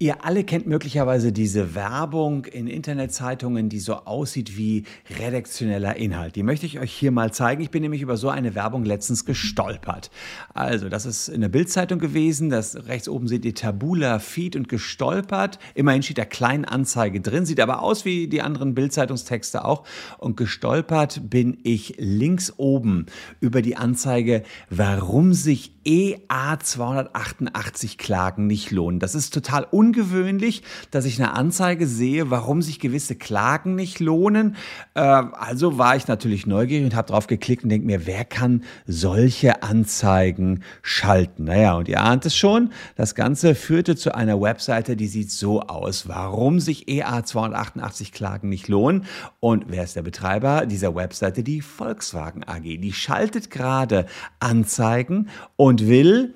Ihr alle kennt möglicherweise diese Werbung in Internetzeitungen, die so aussieht wie redaktioneller Inhalt. Die möchte ich euch hier mal zeigen. Ich bin nämlich über so eine Werbung letztens gestolpert. Also, das ist in der Bildzeitung gewesen. Das rechts oben seht ihr Tabula Feed und gestolpert. Immerhin steht da kleine Anzeige drin, sieht aber aus wie die anderen Bildzeitungstexte auch. Und gestolpert bin ich links oben über die Anzeige, warum sich EA 288 Klagen nicht lohnen. Das ist total ungewöhnlich, dass ich eine Anzeige sehe, warum sich gewisse Klagen nicht lohnen. Äh, also war ich natürlich neugierig und habe drauf geklickt und denke mir, wer kann solche Anzeigen schalten? Naja, und ihr ahnt es schon, das Ganze führte zu einer Webseite, die sieht so aus, warum sich EA 288 Klagen nicht lohnen. Und wer ist der Betreiber dieser Webseite? Die Volkswagen AG. Die schaltet gerade Anzeigen und will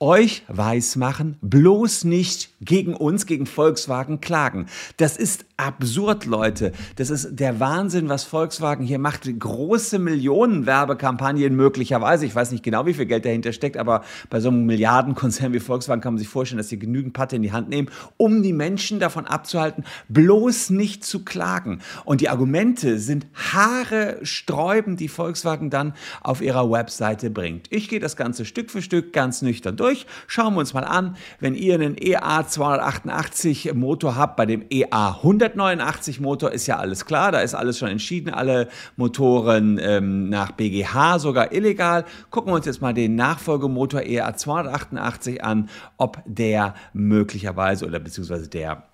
euch weismachen, bloß nicht gegen uns, gegen Volkswagen klagen. Das ist absurd, Leute. Das ist der Wahnsinn, was Volkswagen hier macht. Große Millionen Werbekampagnen möglicherweise. Ich weiß nicht genau, wie viel Geld dahinter steckt, aber bei so einem Milliardenkonzern wie Volkswagen kann man sich vorstellen, dass sie genügend Patte in die Hand nehmen, um die Menschen davon abzuhalten, bloß nicht zu klagen. Und die Argumente sind Haare sträubend, die Volkswagen dann auf ihrer Webseite bringt. Ich gehe das Ganze Stück für Stück ganz nüchtern durch. Schauen wir uns mal an, wenn ihr einen EA 288 Motor habt, bei dem EA 100 189 Motor ist ja alles klar, da ist alles schon entschieden, alle Motoren ähm, nach BGH sogar illegal. Gucken wir uns jetzt mal den Nachfolgemotor EA 288 an, ob der möglicherweise oder beziehungsweise der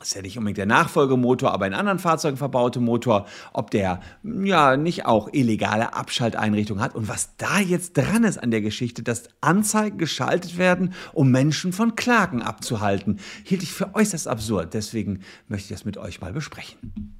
ist ja nicht unbedingt der Nachfolgemotor, aber in anderen Fahrzeugen verbaute Motor, ob der ja nicht auch illegale Abschalteinrichtungen hat und was da jetzt dran ist an der Geschichte, dass Anzeigen geschaltet werden, um Menschen von Klagen abzuhalten, hielt ich für äußerst absurd. Deswegen möchte ich das mit euch mal besprechen.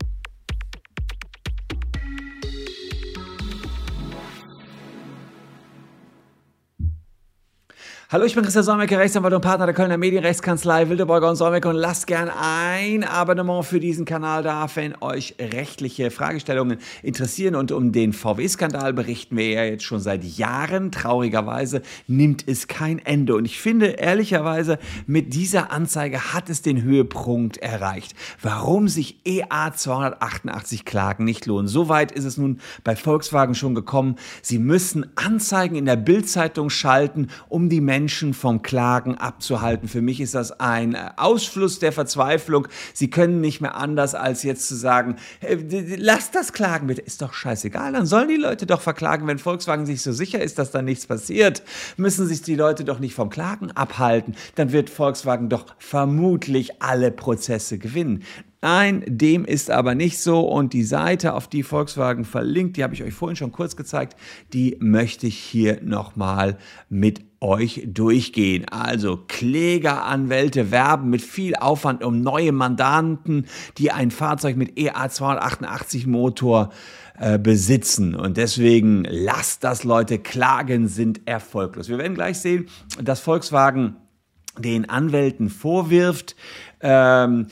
Hallo, ich bin Christian Solmecke, Rechtsanwalt und Partner der Kölner Medienrechtskanzlei Wildeborger und Solmecke und lasst gern ein Abonnement für diesen Kanal da, wenn euch rechtliche Fragestellungen interessieren. Und um den VW-Skandal berichten wir ja jetzt schon seit Jahren. Traurigerweise nimmt es kein Ende. Und ich finde, ehrlicherweise, mit dieser Anzeige hat es den Höhepunkt erreicht. Warum sich EA 288 Klagen nicht lohnen. Soweit ist es nun bei Volkswagen schon gekommen. Sie müssen Anzeigen in der Bildzeitung schalten, um die Menschen Menschen vom Klagen abzuhalten. Für mich ist das ein äh, Ausfluss der Verzweiflung. Sie können nicht mehr anders, als jetzt zu sagen, lasst das klagen bitte. Ist doch scheißegal, dann sollen die Leute doch verklagen. Wenn Volkswagen sich so sicher ist, dass da nichts passiert, müssen sich die Leute doch nicht vom Klagen abhalten. Dann wird Volkswagen doch vermutlich alle Prozesse gewinnen. Nein, dem ist aber nicht so. Und die Seite, auf die Volkswagen verlinkt, die habe ich euch vorhin schon kurz gezeigt, die möchte ich hier nochmal mit euch durchgehen. Also Klägeranwälte werben mit viel Aufwand um neue Mandanten, die ein Fahrzeug mit EA 288 Motor äh, besitzen. Und deswegen lasst das Leute klagen, sind erfolglos. Wir werden gleich sehen, dass Volkswagen den Anwälten vorwirft, ähm,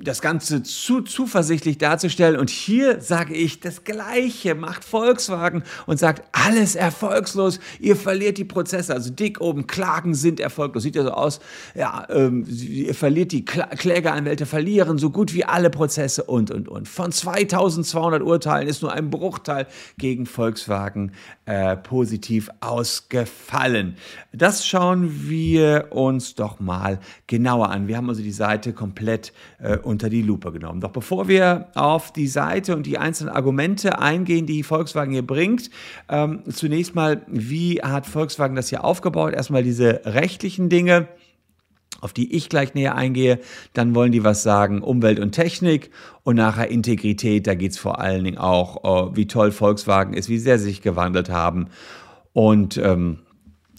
das Ganze zu zuversichtlich darzustellen. Und hier sage ich, das Gleiche macht Volkswagen und sagt, alles erfolgslos, ihr verliert die Prozesse. Also dick oben, Klagen sind erfolglos. Sieht ja so aus, ja, ähm, ihr verliert die Kla Klägeranwälte, verlieren so gut wie alle Prozesse und, und, und. Von 2200 Urteilen ist nur ein Bruchteil gegen Volkswagen äh, positiv ausgefallen. Das schauen wir uns doch mal genauer an. Wir haben also die Seite komplett äh, unter die Lupe genommen. Doch bevor wir auf die Seite und die einzelnen Argumente eingehen, die Volkswagen hier bringt, ähm, zunächst mal, wie hat Volkswagen das hier aufgebaut? Erstmal diese rechtlichen Dinge auf die ich gleich näher eingehe. Dann wollen die was sagen, Umwelt und Technik und nachher Integrität. Da geht es vor allen Dingen auch, äh, wie toll Volkswagen ist, wie sehr sie sich gewandelt haben und ähm,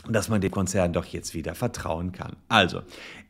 dass man dem Konzern doch jetzt wieder vertrauen kann. Also,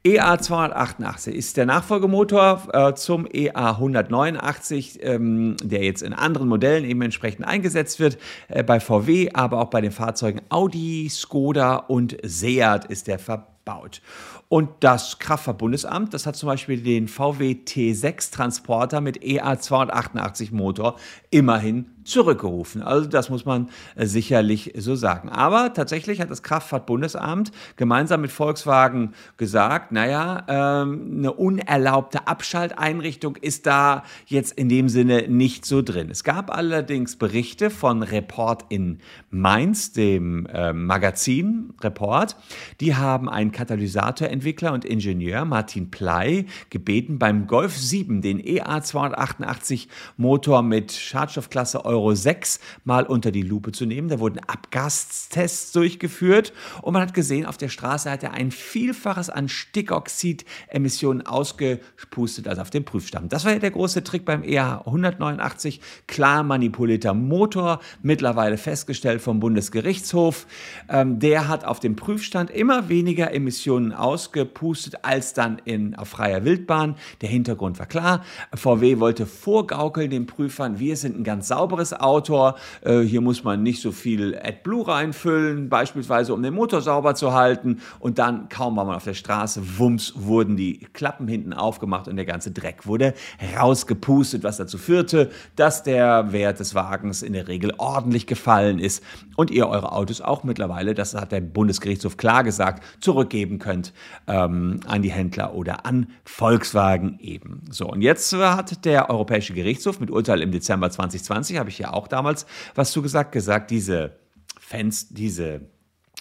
EA 288 ist der Nachfolgemotor äh, zum EA 189, ähm, der jetzt in anderen Modellen eben entsprechend eingesetzt wird. Äh, bei VW, aber auch bei den Fahrzeugen Audi, Skoda und Seat ist der verbaut. Und das Kraftfahrtbundesamt, das hat zum Beispiel den VW T6 Transporter mit EA 288 Motor immerhin zurückgerufen. Also das muss man äh, sicherlich so sagen. Aber tatsächlich hat das Kraftfahrtbundesamt gemeinsam mit Volkswagen gesagt, naja, ähm, eine unerlaubte Abschalteinrichtung ist da jetzt in dem Sinne nicht so drin. Es gab allerdings Berichte von Report in Mainz, dem äh, Magazin Report. Die haben einen Katalysatorentwickler und Ingenieur, Martin Pley, gebeten, beim Golf 7 den EA 288 Motor mit Schadstoffklasse Euro Euro 6 mal unter die Lupe zu nehmen. Da wurden Abgastests durchgeführt und man hat gesehen, auf der Straße hat er ein Vielfaches an Stickoxidemissionen ausgepustet als auf dem Prüfstand. Das war ja der große Trick beim EH 189. Klar manipulierter Motor, mittlerweile festgestellt vom Bundesgerichtshof. Ähm, der hat auf dem Prüfstand immer weniger Emissionen ausgepustet als dann in, auf freier Wildbahn. Der Hintergrund war klar. VW wollte vorgaukeln den Prüfern, wir sind ein ganz sauberes Jahresautor. Äh, hier muss man nicht so viel AdBlue reinfüllen, beispielsweise um den Motor sauber zu halten. Und dann, kaum war man auf der Straße, wumms, wurden die Klappen hinten aufgemacht und der ganze Dreck wurde rausgepustet, was dazu führte, dass der Wert des Wagens in der Regel ordentlich gefallen ist und ihr eure Autos auch mittlerweile, das hat der Bundesgerichtshof klar gesagt, zurückgeben könnt ähm, an die Händler oder an Volkswagen eben. So, und jetzt hat der Europäische Gerichtshof mit Urteil im Dezember 2020, habe ich ja auch damals was zu gesagt, gesagt, diese Fans, diese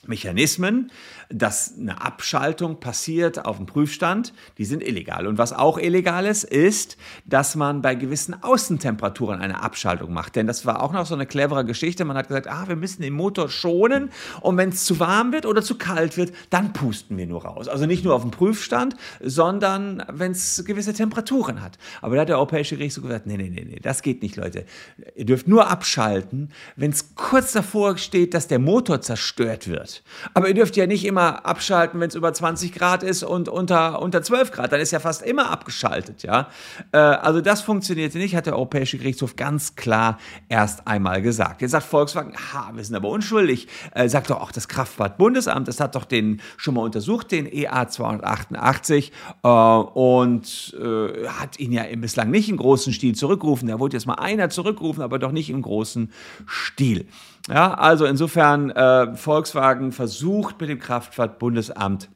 Mechanismen, dass eine Abschaltung passiert auf dem Prüfstand, die sind illegal. Und was auch illegal ist, ist, dass man bei gewissen Außentemperaturen eine Abschaltung macht. Denn das war auch noch so eine clevere Geschichte. Man hat gesagt, ah, wir müssen den Motor schonen und wenn es zu warm wird oder zu kalt wird, dann pusten wir nur raus. Also nicht nur auf dem Prüfstand, sondern wenn es gewisse Temperaturen hat. Aber da hat der Europäische Gerichtshof gesagt, nee, nee, nee, nee, das geht nicht, Leute. Ihr dürft nur abschalten, wenn es kurz davor steht, dass der Motor zerstört wird. Aber ihr dürft ja nicht immer abschalten, wenn es über 20 Grad ist und unter, unter 12 Grad. Dann ist ja fast immer abgeschaltet, ja. Äh, also das funktionierte nicht, hat der Europäische Gerichtshof ganz klar erst einmal gesagt. Jetzt sagt Volkswagen, ha, wir sind aber unschuldig. Äh, sagt doch auch das Kraftfahrtbundesamt, das hat doch den schon mal untersucht, den EA 288 äh, und äh, hat ihn ja bislang nicht im großen Stil zurückgerufen. Da wurde jetzt mal einer zurückgerufen, aber doch nicht im großen Stil. Ja, also insofern äh, Volkswagen versucht mit dem Kraftfahrtbundesamt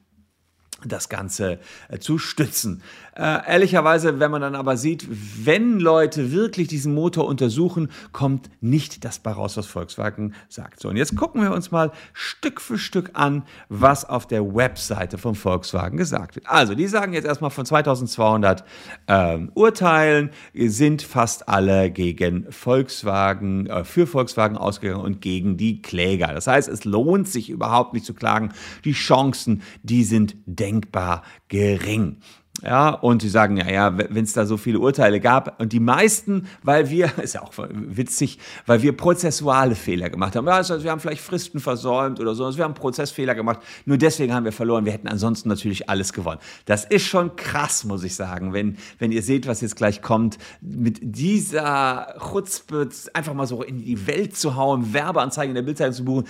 das Ganze äh, zu stützen. Äh, ehrlicherweise, wenn man dann aber sieht, wenn Leute wirklich diesen Motor untersuchen, kommt nicht das bei raus, was Volkswagen sagt. So, und jetzt gucken wir uns mal Stück für Stück an, was auf der Webseite von Volkswagen gesagt wird. Also, die sagen jetzt erstmal von 2200 ähm, Urteilen sind fast alle gegen Volkswagen, äh, für Volkswagen ausgegangen und gegen die Kläger. Das heißt, es lohnt sich überhaupt nicht zu klagen. Die Chancen, die sind denkbar gering. Ja, und sie sagen, ja, ja, wenn es da so viele Urteile gab und die meisten, weil wir, ist ja auch witzig, weil wir prozessuale Fehler gemacht haben. Also wir haben vielleicht Fristen versäumt oder so, wir haben Prozessfehler gemacht, nur deswegen haben wir verloren. Wir hätten ansonsten natürlich alles gewonnen. Das ist schon krass, muss ich sagen, wenn, wenn ihr seht, was jetzt gleich kommt, mit dieser Chutzpe einfach mal so in die Welt zu hauen, Werbeanzeigen in der Bildzeitung zu buchen.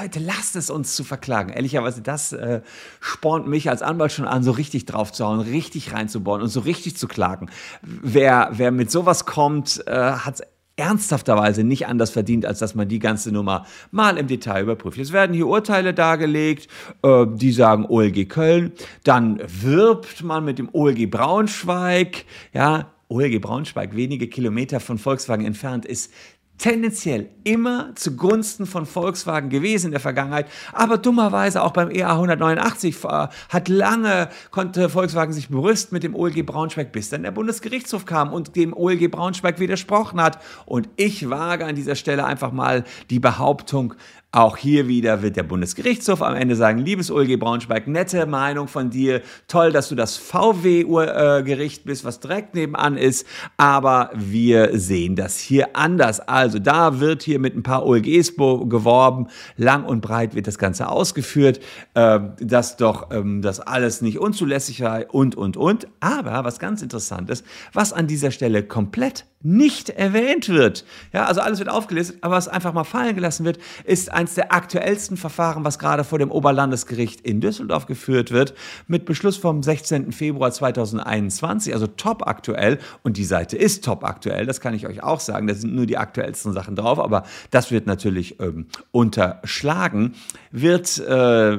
Leute, lasst es uns zu verklagen. Ehrlicherweise, das äh, spornt mich als Anwalt schon an, so richtig drauf zu hauen, richtig reinzubauen und so richtig zu klagen. Wer, wer mit sowas kommt, äh, hat ernsthafterweise nicht anders verdient, als dass man die ganze Nummer mal im Detail überprüft. Jetzt werden hier Urteile dargelegt, äh, die sagen OLG Köln, dann wirbt man mit dem OLG Braunschweig, ja, OLG Braunschweig, wenige Kilometer von Volkswagen entfernt, ist tendenziell immer zugunsten von Volkswagen gewesen in der Vergangenheit, aber dummerweise auch beim EA 189 äh, hat lange, konnte Volkswagen sich berüsten mit dem OLG Braunschweig, bis dann der Bundesgerichtshof kam und dem OLG Braunschweig widersprochen hat. Und ich wage an dieser Stelle einfach mal die Behauptung, auch hier wieder wird der Bundesgerichtshof am Ende sagen, liebes OLG Braunschweig, nette Meinung von dir, toll, dass du das VW-Gericht bist, was direkt nebenan ist, aber wir sehen das hier anders. Also da wird hier mit ein paar OLGs geworben, lang und breit wird das Ganze ausgeführt, äh, dass doch ähm, das alles nicht unzulässig sei und, und, und. Aber was ganz interessant ist, was an dieser Stelle komplett nicht erwähnt wird. Ja, also alles wird aufgelistet, aber was einfach mal fallen gelassen wird, ist eines der aktuellsten Verfahren, was gerade vor dem Oberlandesgericht in Düsseldorf geführt wird, mit Beschluss vom 16. Februar 2021, also top aktuell. Und die Seite ist top aktuell, das kann ich euch auch sagen. Da sind nur die aktuellsten Sachen drauf, aber das wird natürlich ähm, unterschlagen. Wird äh,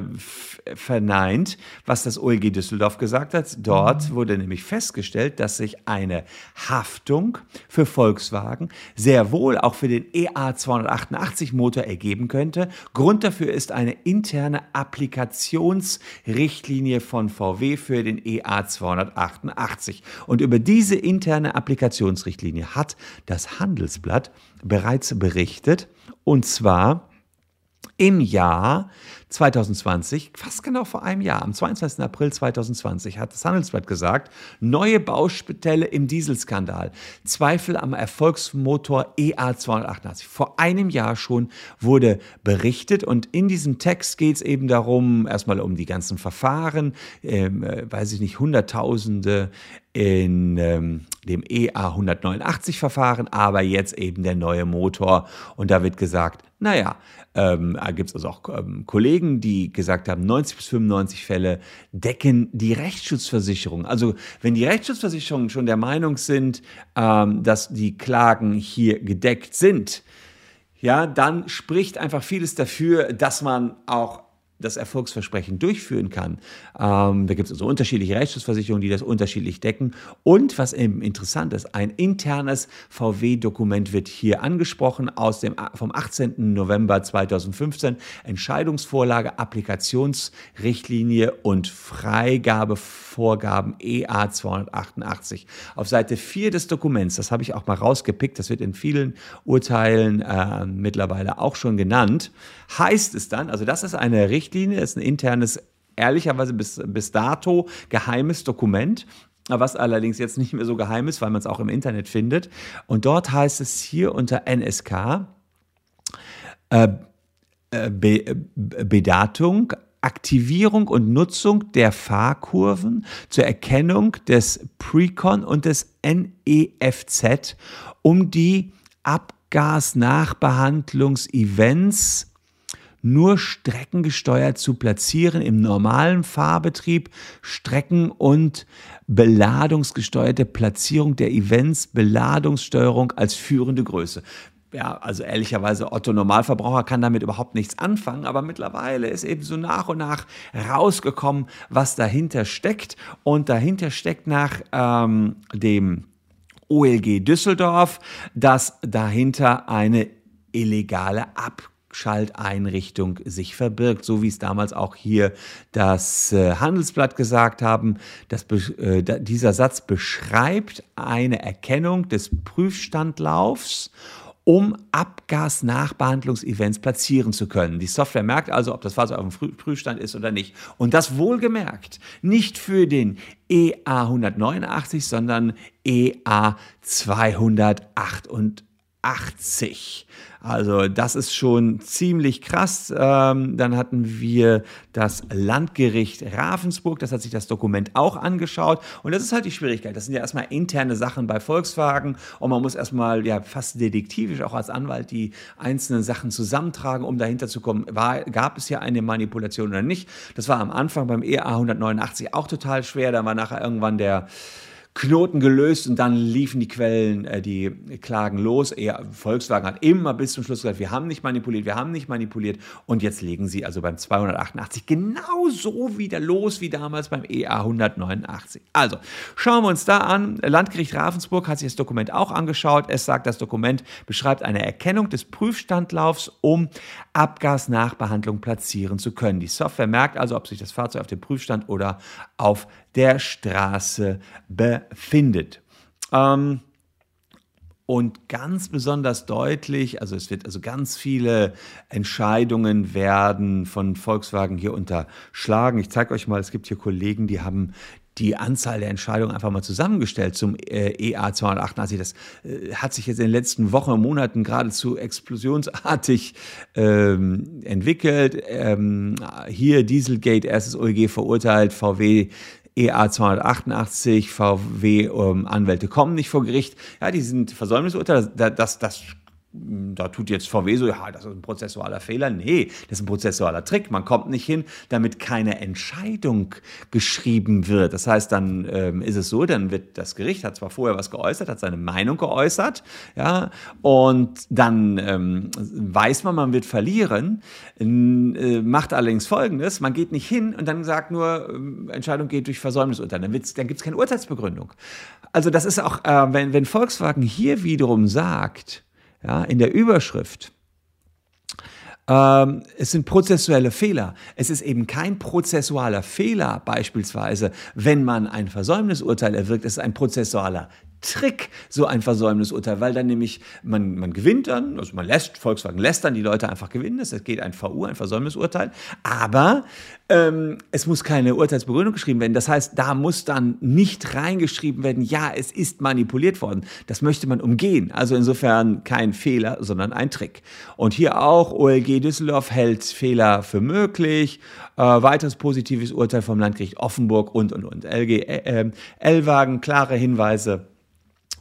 verneint, was das OLG Düsseldorf gesagt hat. Dort mhm. wurde nämlich festgestellt, dass sich eine Haftung für Volkswagen sehr wohl auch für den EA 288 Motor ergeben könnte. Grund dafür ist eine interne Applikationsrichtlinie von VW für den EA 288. Und über diese interne Applikationsrichtlinie hat das Handelsblatt bereits berichtet. Und zwar im Jahr 2020, fast genau vor einem Jahr, am 22. April 2020, hat das Handelsblatt gesagt, neue Baustelle im Dieselskandal, Zweifel am Erfolgsmotor EA288. Vor einem Jahr schon wurde berichtet und in diesem Text geht es eben darum, erstmal um die ganzen Verfahren, ähm, äh, weiß ich nicht, Hunderttausende in ähm, dem EA 189 Verfahren, aber jetzt eben der neue Motor. Und da wird gesagt, naja, ähm, da gibt es also auch ähm, Kollegen, die gesagt haben, 90 bis 95 Fälle decken die Rechtsschutzversicherung. Also wenn die Rechtsschutzversicherungen schon der Meinung sind, ähm, dass die Klagen hier gedeckt sind, ja, dann spricht einfach vieles dafür, dass man auch das Erfolgsversprechen durchführen kann. Ähm, da gibt es also unterschiedliche Rechtsschutzversicherungen, die das unterschiedlich decken. Und was eben interessant ist, ein internes VW-Dokument wird hier angesprochen aus dem, vom 18. November 2015. Entscheidungsvorlage, Applikationsrichtlinie und Freigabevorgaben EA 288. Auf Seite 4 des Dokuments, das habe ich auch mal rausgepickt, das wird in vielen Urteilen äh, mittlerweile auch schon genannt, heißt es dann, also das ist eine Richtlinie, Richtlinie, ist ein internes, ehrlicherweise bis, bis dato geheimes Dokument was allerdings jetzt nicht mehr so geheim ist, weil man es auch im Internet findet. Und dort heißt es hier unter NSK äh, äh, Be äh, Bedatung, Aktivierung und Nutzung der Fahrkurven zur Erkennung des Precon und des NEFZ, um die Abgasnachbehandlungsevents nur streckengesteuert zu platzieren im normalen Fahrbetrieb, Strecken- und beladungsgesteuerte Platzierung der Events, Beladungssteuerung als führende Größe ja, also ehrlicherweise, Otto Normalverbraucher kann damit überhaupt nichts anfangen, aber mittlerweile ist eben so nach und nach rausgekommen, was dahinter steckt. Und dahinter steckt nach ähm, dem OLG Düsseldorf, dass dahinter eine illegale Ab Schalteinrichtung sich verbirgt, so wie es damals auch hier das äh, Handelsblatt gesagt haben. Das, äh, dieser Satz beschreibt eine Erkennung des Prüfstandlaufs um Abgasnachbehandlungsevents platzieren zu können. Die Software merkt also, ob das Fahrzeug auf dem Prüfstand ist oder nicht. Und das wohlgemerkt nicht für den EA 189, sondern EA 288. Also das ist schon ziemlich krass. Ähm, dann hatten wir das Landgericht Ravensburg, das hat sich das Dokument auch angeschaut. Und das ist halt die Schwierigkeit. Das sind ja erstmal interne Sachen bei Volkswagen und man muss erstmal ja fast detektivisch auch als Anwalt die einzelnen Sachen zusammentragen, um dahinter zu kommen, war, gab es hier eine Manipulation oder nicht. Das war am Anfang beim EA 189 auch total schwer. Da war nachher irgendwann der Knoten gelöst und dann liefen die Quellen, äh, die Klagen los. Eher, Volkswagen hat immer bis zum Schluss gesagt, wir haben nicht manipuliert, wir haben nicht manipuliert. Und jetzt legen sie also beim 288 genauso wieder los wie damals beim EA 189. Also schauen wir uns da an. Landgericht Ravensburg hat sich das Dokument auch angeschaut. Es sagt, das Dokument beschreibt eine Erkennung des Prüfstandlaufs, um Abgasnachbehandlung platzieren zu können. Die Software merkt also, ob sich das Fahrzeug auf dem Prüfstand oder auf der Straße befindet. Ähm, und ganz besonders deutlich, also es wird also ganz viele Entscheidungen werden von Volkswagen hier unterschlagen. Ich zeige euch mal, es gibt hier Kollegen, die haben die Anzahl der Entscheidungen einfach mal zusammengestellt zum äh, EA 288. Das äh, hat sich jetzt in den letzten Wochen und Monaten geradezu explosionsartig ähm, entwickelt. Ähm, hier Dieselgate, erstes OEG verurteilt, VW EA 288, VW-Anwälte ähm, kommen nicht vor Gericht. Ja, die sind Versäumnisurteile, das, das, das da tut jetzt VW so, ja, das ist ein prozessualer Fehler. Nee, das ist ein prozessualer Trick. Man kommt nicht hin, damit keine Entscheidung geschrieben wird. Das heißt, dann ähm, ist es so, dann wird das Gericht, hat zwar vorher was geäußert, hat seine Meinung geäußert, ja, und dann ähm, weiß man, man wird verlieren, äh, macht allerdings Folgendes, man geht nicht hin und dann sagt nur, äh, Entscheidung geht durch Versäumnisurteil. Dann, dann gibt es keine Urteilsbegründung. Also das ist auch, äh, wenn, wenn Volkswagen hier wiederum sagt, ja, in der Überschrift. Ähm, es sind prozessuelle Fehler. Es ist eben kein prozessualer Fehler beispielsweise, wenn man ein Versäumnisurteil erwirkt. Es ist ein prozessualer Trick, so ein Versäumnisurteil, weil dann nämlich man, man gewinnt dann, also man lässt, Volkswagen lässt dann die Leute einfach gewinnen, es geht ein VU, ein Versäumnisurteil, aber ähm, es muss keine Urteilsbegründung geschrieben werden. Das heißt, da muss dann nicht reingeschrieben werden, ja, es ist manipuliert worden. Das möchte man umgehen. Also insofern kein Fehler, sondern ein Trick. Und hier auch, OLG Düsseldorf hält Fehler für möglich, äh, weiteres positives Urteil vom Landgericht Offenburg und, und, und. LG, äh, äh, L-Wagen, klare Hinweise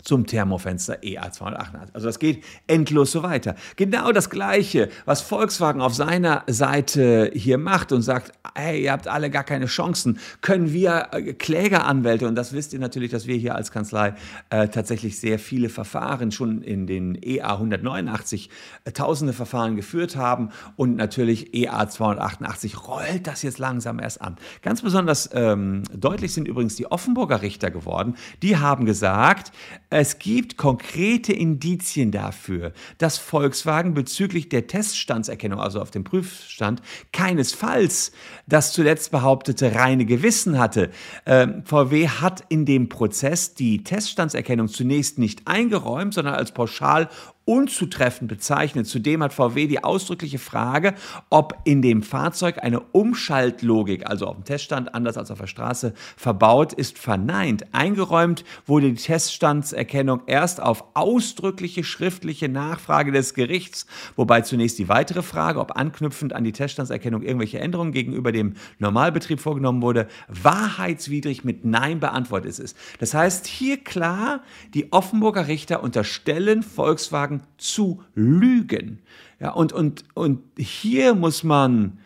zum Thermofenster EA288. Also das geht endlos so weiter. Genau das Gleiche, was Volkswagen auf seiner Seite hier macht und sagt, hey, ihr habt alle gar keine Chancen, können wir äh, Klägeranwälte, und das wisst ihr natürlich, dass wir hier als Kanzlei äh, tatsächlich sehr viele Verfahren schon in den EA 189 äh, tausende Verfahren geführt haben und natürlich EA 288 rollt das jetzt langsam erst an. Ganz besonders ähm, deutlich sind übrigens die Offenburger Richter geworden. Die haben gesagt, es gibt konkrete Indizien dafür, dass Volkswagen bezüglich der Teststandserkennung, also auf dem Prüfstand, keinesfalls das zuletzt behauptete reine Gewissen hatte. Ähm, VW hat in dem Prozess die Teststandserkennung zunächst nicht eingeräumt, sondern als pauschal unzutreffend bezeichnet. Zudem hat VW die ausdrückliche Frage, ob in dem Fahrzeug eine Umschaltlogik, also auf dem Teststand anders als auf der Straße, verbaut ist, verneint. Eingeräumt wurde die Teststandserkennung erst auf ausdrückliche schriftliche Nachfrage des Gerichts, wobei zunächst die weitere Frage, ob anknüpfend an die Teststandserkennung irgendwelche Änderungen gegenüber dem Normalbetrieb vorgenommen wurde, wahrheitswidrig mit Nein beantwortet ist. Das heißt hier klar, die Offenburger Richter unterstellen Volkswagen zu lügen. Ja, und, und, und hier muss man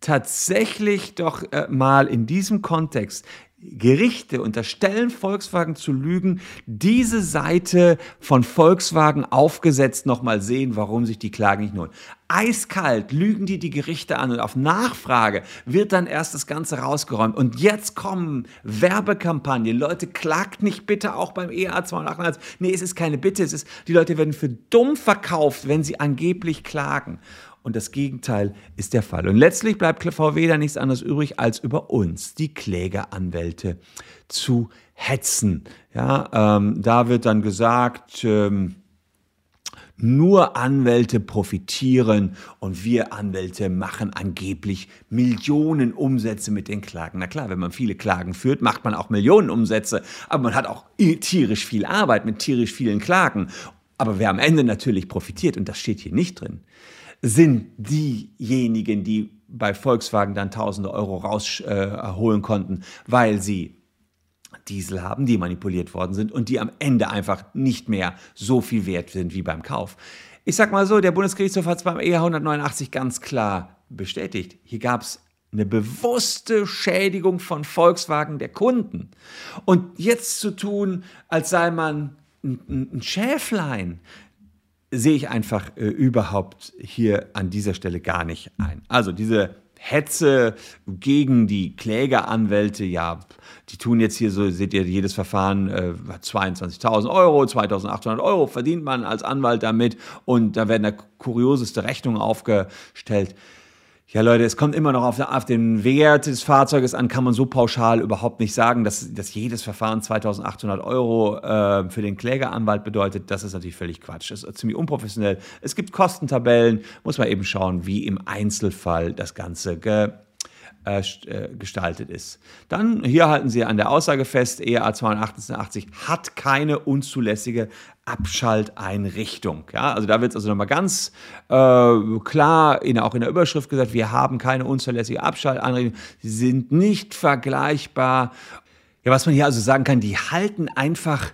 tatsächlich doch äh, mal in diesem Kontext Gerichte unterstellen Volkswagen zu lügen, diese Seite von Volkswagen aufgesetzt nochmal sehen, warum sich die Klage nicht lohnt. Eiskalt lügen die die Gerichte an und auf Nachfrage wird dann erst das Ganze rausgeräumt. Und jetzt kommen Werbekampagnen. Leute, klagt nicht bitte auch beim EA 288. Nee, es ist keine Bitte. Es ist, die Leute werden für dumm verkauft, wenn sie angeblich klagen. Und das Gegenteil ist der Fall. Und letztlich bleibt VW da nichts anderes übrig, als über uns, die Klägeranwälte, zu hetzen. Ja, ähm, da wird dann gesagt, ähm, nur Anwälte profitieren und wir Anwälte machen angeblich Millionen Umsätze mit den Klagen. Na klar, wenn man viele Klagen führt, macht man auch Millionen Umsätze, aber man hat auch tierisch viel Arbeit mit tierisch vielen Klagen. Aber wer am Ende natürlich profitiert, und das steht hier nicht drin, sind diejenigen, die bei Volkswagen dann tausende Euro rausholen äh, konnten, weil sie Diesel haben, die manipuliert worden sind und die am Ende einfach nicht mehr so viel wert sind wie beim Kauf. Ich sag mal so, der Bundesgerichtshof hat es beim EH 189 ganz klar bestätigt. Hier gab es eine bewusste Schädigung von Volkswagen der Kunden. Und jetzt zu tun, als sei man ein, ein Schäflein, sehe ich einfach äh, überhaupt hier an dieser Stelle gar nicht ein. Also diese Hetze gegen die Klägeranwälte, ja, die tun jetzt hier so, seht ihr, jedes Verfahren äh, 22.000 Euro, 2.800 Euro verdient man als Anwalt damit und da werden da kurioseste Rechnungen aufgestellt. Ja, Leute, es kommt immer noch auf, auf, den Wert des Fahrzeuges an, kann man so pauschal überhaupt nicht sagen, dass, dass jedes Verfahren 2800 Euro äh, für den Klägeranwalt bedeutet. Das ist natürlich völlig Quatsch. Das ist ziemlich unprofessionell. Es gibt Kostentabellen, muss man eben schauen, wie im Einzelfall das Ganze äh, äh, gestaltet ist. Dann hier halten Sie an der Aussage fest, EA 288 hat keine unzulässige Abschalteinrichtung. Ja, also da wird es also nochmal ganz äh, klar in, auch in der Überschrift gesagt, wir haben keine unzulässige Abschalteinrichtung. Sie sind nicht vergleichbar. Ja, was man hier also sagen kann, die halten einfach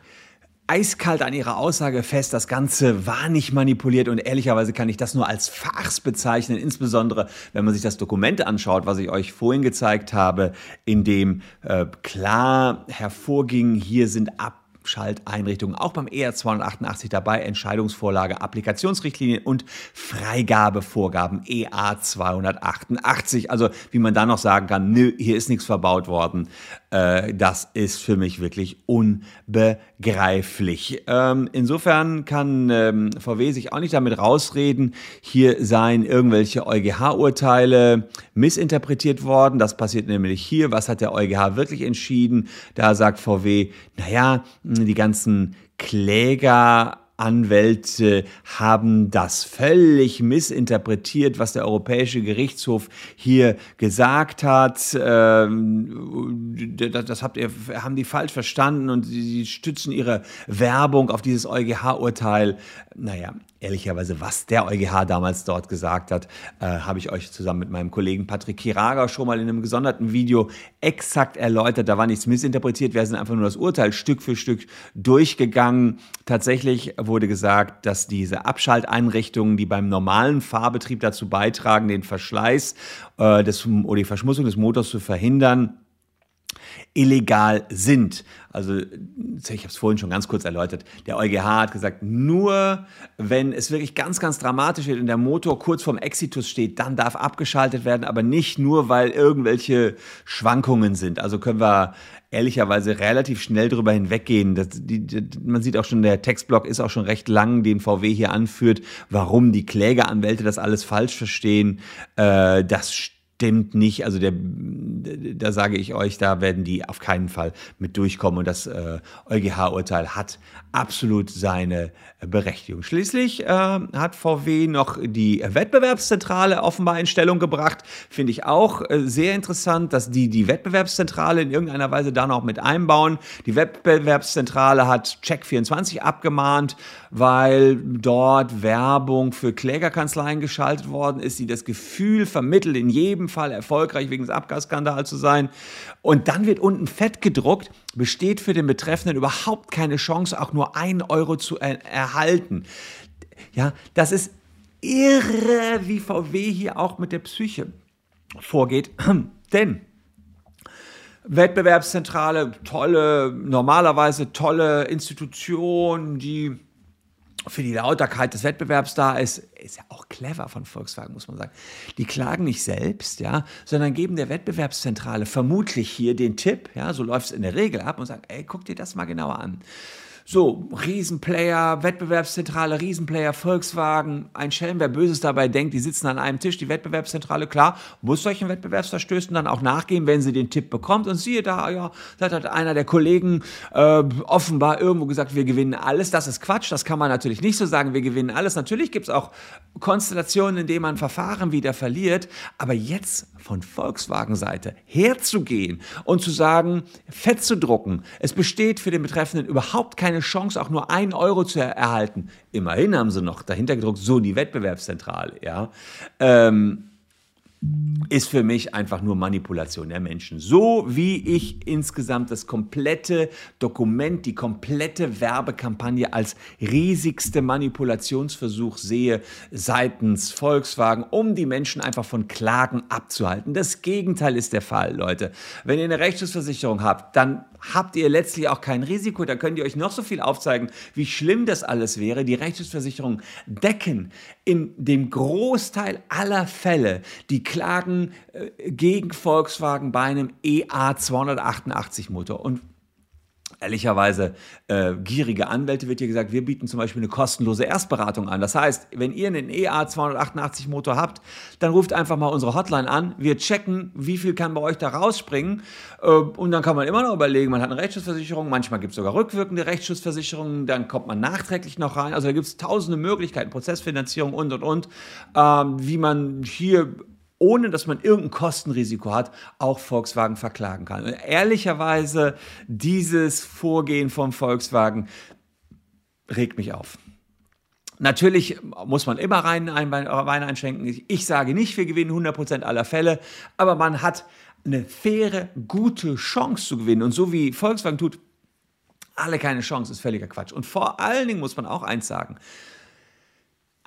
eiskalt an ihrer Aussage fest, das Ganze war nicht manipuliert und ehrlicherweise kann ich das nur als Fachs bezeichnen, insbesondere wenn man sich das Dokument anschaut, was ich euch vorhin gezeigt habe, in dem äh, klar hervorging, hier sind ab Schalteinrichtungen auch beim ER 288 dabei, Entscheidungsvorlage, Applikationsrichtlinien und Freigabevorgaben EA 288. Also wie man da noch sagen kann, nö, hier ist nichts verbaut worden, äh, das ist für mich wirklich unbegreiflich. Ähm, insofern kann ähm, VW sich auch nicht damit rausreden, hier seien irgendwelche EuGH-Urteile missinterpretiert worden. Das passiert nämlich hier. Was hat der EuGH wirklich entschieden? Da sagt VW, naja, die ganzen Kläger Anwälte haben das völlig missinterpretiert, was der Europäische Gerichtshof hier gesagt hat. Ähm, das habt ihr, haben die falsch verstanden und sie stützen ihre Werbung auf dieses EuGH-Urteil. Naja, ehrlicherweise, was der EuGH damals dort gesagt hat, äh, habe ich euch zusammen mit meinem Kollegen Patrick Kiraga schon mal in einem gesonderten Video exakt erläutert. Da war nichts missinterpretiert, wir sind einfach nur das Urteil Stück für Stück durchgegangen. Tatsächlich wurde gesagt, dass diese Abschalteinrichtungen, die beim normalen Fahrbetrieb dazu beitragen, den Verschleiß äh, des, oder die Verschmutzung des Motors zu verhindern, illegal sind. Also ich habe es vorhin schon ganz kurz erläutert. Der EuGH hat gesagt, nur wenn es wirklich ganz, ganz dramatisch wird und der Motor kurz vorm Exitus steht, dann darf abgeschaltet werden, aber nicht nur, weil irgendwelche Schwankungen sind. Also können wir ehrlicherweise relativ schnell darüber hinweggehen. Das, die, die, man sieht auch schon, der Textblock ist auch schon recht lang, den VW hier anführt, warum die Klägeranwälte das alles falsch verstehen. Äh, das stimmt nicht. Also der, da sage ich euch, da werden die auf keinen Fall mit durchkommen. Und das äh, EuGH-Urteil hat absolut seine Berechtigung. Schließlich äh, hat VW noch die Wettbewerbszentrale offenbar in Stellung gebracht. Finde ich auch äh, sehr interessant, dass die die Wettbewerbszentrale in irgendeiner Weise da noch mit einbauen. Die Wettbewerbszentrale hat Check24 abgemahnt, weil dort Werbung für Klägerkanzleien geschaltet worden ist, die das Gefühl vermittelt, in jedem Fall erfolgreich wegen des Abgasskandals zu sein. Und dann wird unten fett gedruckt, besteht für den Betreffenden überhaupt keine Chance, auch nur einen Euro zu er erhalten. Ja, das ist irre, wie VW hier auch mit der Psyche vorgeht. Denn Wettbewerbszentrale, tolle, normalerweise tolle Institution, die für die Lauterkeit des Wettbewerbs da ist, ist ja auch clever von Volkswagen, muss man sagen. Die klagen nicht selbst, ja, sondern geben der Wettbewerbszentrale vermutlich hier den Tipp, ja, so läuft es in der Regel ab und sagen, ey, guck dir das mal genauer an. So, Riesenplayer, Wettbewerbszentrale, Riesenplayer, Volkswagen, ein Schelm, wer Böses dabei denkt, die sitzen an einem Tisch, die Wettbewerbszentrale, klar, muss solchen Wettbewerbsverstößen dann auch nachgehen, wenn sie den Tipp bekommt. Und siehe da, ja, da hat einer der Kollegen äh, offenbar irgendwo gesagt, wir gewinnen alles. Das ist Quatsch, das kann man natürlich nicht so sagen, wir gewinnen alles. Natürlich gibt es auch Konstellationen, in denen man Verfahren wieder verliert, aber jetzt von Volkswagen-Seite herzugehen und zu sagen, fett zu drucken, es besteht für den Betreffenden überhaupt keine Chance, auch nur einen Euro zu erhalten. Immerhin haben sie noch dahinter gedruckt, so die Wettbewerbszentrale, ja. Ähm, ist für mich einfach nur Manipulation der Menschen. So wie ich insgesamt das komplette Dokument, die komplette Werbekampagne als riesigste Manipulationsversuch sehe seitens Volkswagen, um die Menschen einfach von Klagen abzuhalten. Das Gegenteil ist der Fall, Leute. Wenn ihr eine Rechtsschutzversicherung habt, dann habt ihr letztlich auch kein Risiko. Da könnt ihr euch noch so viel aufzeigen, wie schlimm das alles wäre. Die Rechtsschutzversicherungen decken in dem Großteil aller Fälle die Klagen äh, gegen Volkswagen bei einem EA 288 Motor. Und ehrlicherweise äh, gierige Anwälte wird hier gesagt, wir bieten zum Beispiel eine kostenlose Erstberatung an. Das heißt, wenn ihr einen EA 288 Motor habt, dann ruft einfach mal unsere Hotline an. Wir checken, wie viel kann bei euch da rausspringen. Äh, und dann kann man immer noch überlegen, man hat eine Rechtsschutzversicherung, manchmal gibt es sogar rückwirkende Rechtsschutzversicherungen, dann kommt man nachträglich noch rein. Also da gibt es tausende Möglichkeiten, Prozessfinanzierung und und und, äh, wie man hier ohne dass man irgendein Kostenrisiko hat, auch Volkswagen verklagen kann. Und ehrlicherweise, dieses Vorgehen vom Volkswagen regt mich auf. Natürlich muss man immer rein ein Wein einschenken. Ich sage nicht, wir gewinnen 100% aller Fälle, aber man hat eine faire, gute Chance zu gewinnen. Und so wie Volkswagen tut, alle keine Chance, ist völliger Quatsch. Und vor allen Dingen muss man auch eins sagen.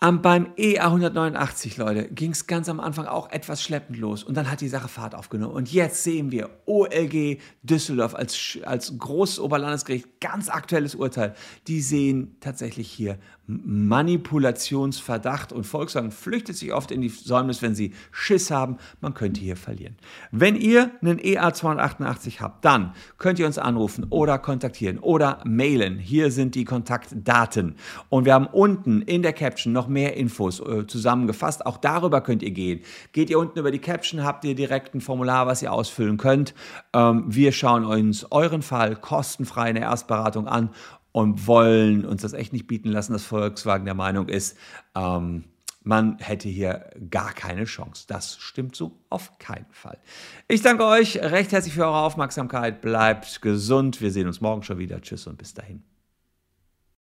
Um, beim EA189, Leute, ging es ganz am Anfang auch etwas schleppend los und dann hat die Sache Fahrt aufgenommen. Und jetzt sehen wir OLG Düsseldorf als, als großes Oberlandesgericht, ganz aktuelles Urteil. Die sehen tatsächlich hier Manipulationsverdacht und Volkswagen flüchtet sich oft in die Säumnis, wenn sie Schiss haben, man könnte hier verlieren. Wenn ihr einen EA288 habt, dann könnt ihr uns anrufen oder kontaktieren oder mailen. Hier sind die Kontaktdaten und wir haben unten in der Caption noch mehr Infos äh, zusammengefasst. Auch darüber könnt ihr gehen. Geht ihr unten über die Caption, habt ihr direkt ein Formular, was ihr ausfüllen könnt. Ähm, wir schauen uns euren Fall kostenfrei in der Erstberatung an und wollen uns das echt nicht bieten lassen, dass Volkswagen der Meinung ist, ähm, man hätte hier gar keine Chance. Das stimmt so auf keinen Fall. Ich danke euch recht herzlich für eure Aufmerksamkeit. Bleibt gesund. Wir sehen uns morgen schon wieder. Tschüss und bis dahin.